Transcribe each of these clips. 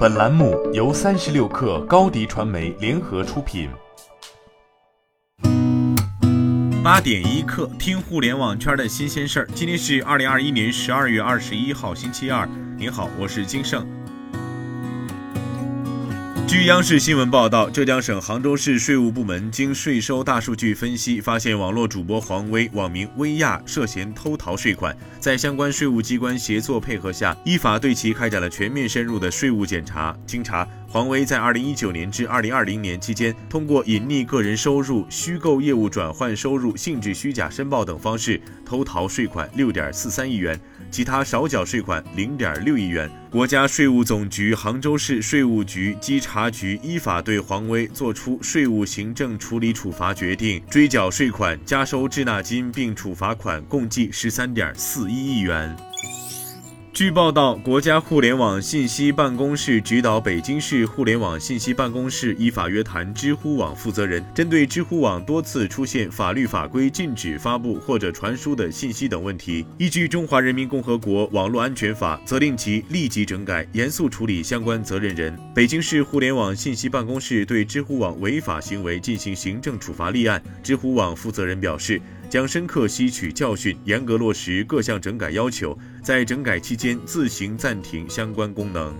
本栏目由三十六克高低传媒联合出品。八点一刻，听互联网圈的新鲜事儿。今天是二零二一年十二月二十一号，星期二。您好，我是金盛。据央视新闻报道，浙江省杭州市税务部门经税收大数据分析，发现网络主播黄威（网名薇娅）涉嫌偷逃税款，在相关税务机关协作配合下，依法对其开展了全面深入的税务检查。经查，黄威在二零一九年至二零二零年期间，通过隐匿个人收入、虚构业务转换收入、性质虚假申报等方式，偷逃税款六点四三亿元。其他少缴税款零点六亿元。国家税务总局杭州市税务局稽查局依法对黄威作出税务行政处理处罚决定，追缴税款、加收滞纳金，并处罚款共计十三点四一亿元。据报道，国家互联网信息办公室指导北京市互联网信息办公室依法约谈知乎网负责人，针对知乎网多次出现法律法规禁止发布或者传输的信息等问题，依据《中华人民共和国网络安全法》，责令其立即整改，严肃处理相关责任人。北京市互联网信息办公室对知乎网违法行为进行行政处罚立案。知乎网负责人表示。将深刻吸取教训，严格落实各项整改要求，在整改期间自行暂停相关功能。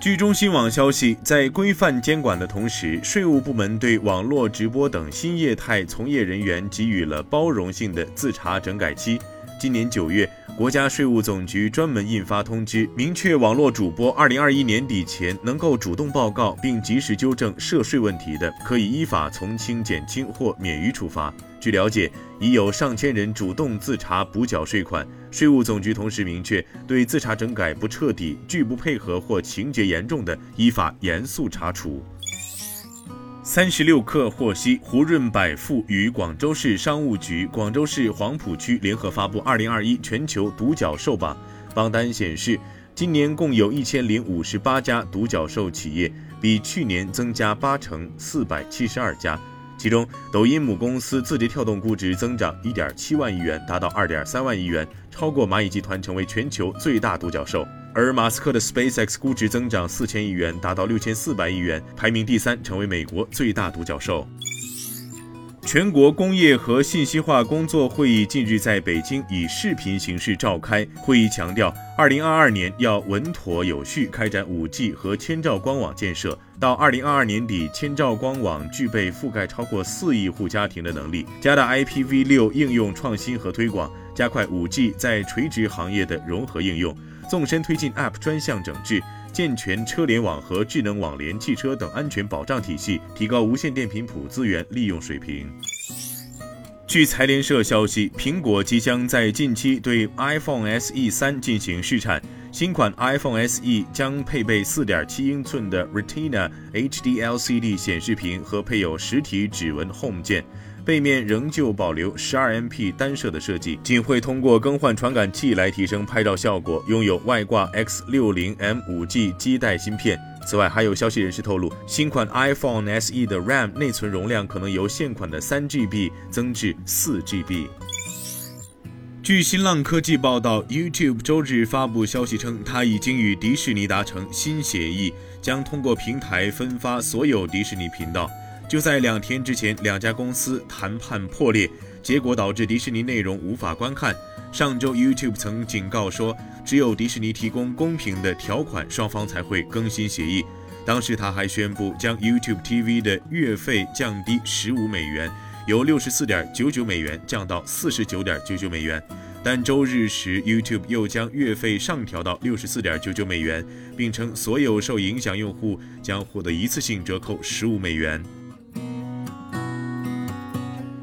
据中新网消息，在规范监管的同时，税务部门对网络直播等新业态从业人员给予了包容性的自查整改期。今年九月，国家税务总局专门印发通知，明确网络主播二零二一年底前能够主动报告并及时纠正涉税问题的，可以依法从轻、减轻或免于处罚。据了解，已有上千人主动自查补缴税款。税务总局同时明确，对自查整改不彻底、拒不配合或情节严重的，依法严肃查处。三十六氪获悉，胡润百富与广州市商务局、广州市黄埔区联合发布二零二一全球独角兽榜，榜单显示，今年共有一千零五十八家独角兽企业，比去年增加八成，四百七十二家。其中，抖音母公司字节跳动估值增长一点七万亿元，达到二点三万亿元，超过蚂蚁集团，成为全球最大独角兽。而马斯克的 SpaceX 估值增长四千亿元，达到六千四百亿元，排名第三，成为美国最大独角兽。全国工业和信息化工作会议近日在北京以视频形式召开。会议强调，二零二二年要稳妥有序开展五 G 和千兆光网建设，到二零二二年底，千兆光网具备覆盖超过四亿户家庭的能力，加大 IPv 六应用创新和推广，加快五 G 在垂直行业的融合应用，纵深推进 App 专项整治。健全车联网和智能网联汽车等安全保障体系，提高无线电频谱资源利用水平。据财联社消息，苹果即将在近期对 iPhone SE 三进行试产。新款 iPhone SE 将配备4.7英寸的 Retina HD LCD 显示屏和配有实体指纹 Home 键。背面仍旧保留 12MP 单摄的设计，仅会通过更换传感器来提升拍照效果。拥有外挂 X60M 5G 基带芯片。此外，还有消息人士透露，新款 iPhone SE 的 RAM 内存容量可能由现款的 3GB 增至 4GB。据新浪科技报道，YouTube 周日发布消息称，它已经与迪士尼达成新协议，将通过平台分发所有迪士尼频道。就在两天之前，两家公司谈判破裂，结果导致迪士尼内容无法观看。上周，YouTube 曾警告说，只有迪士尼提供公平的条款，双方才会更新协议。当时，他还宣布将 YouTube TV 的月费降低十五美元，由六十四点九九美元降到四十九点九九美元。但周日时，YouTube 又将月费上调到六十四点九九美元，并称所有受影响用户将获得一次性折扣十五美元。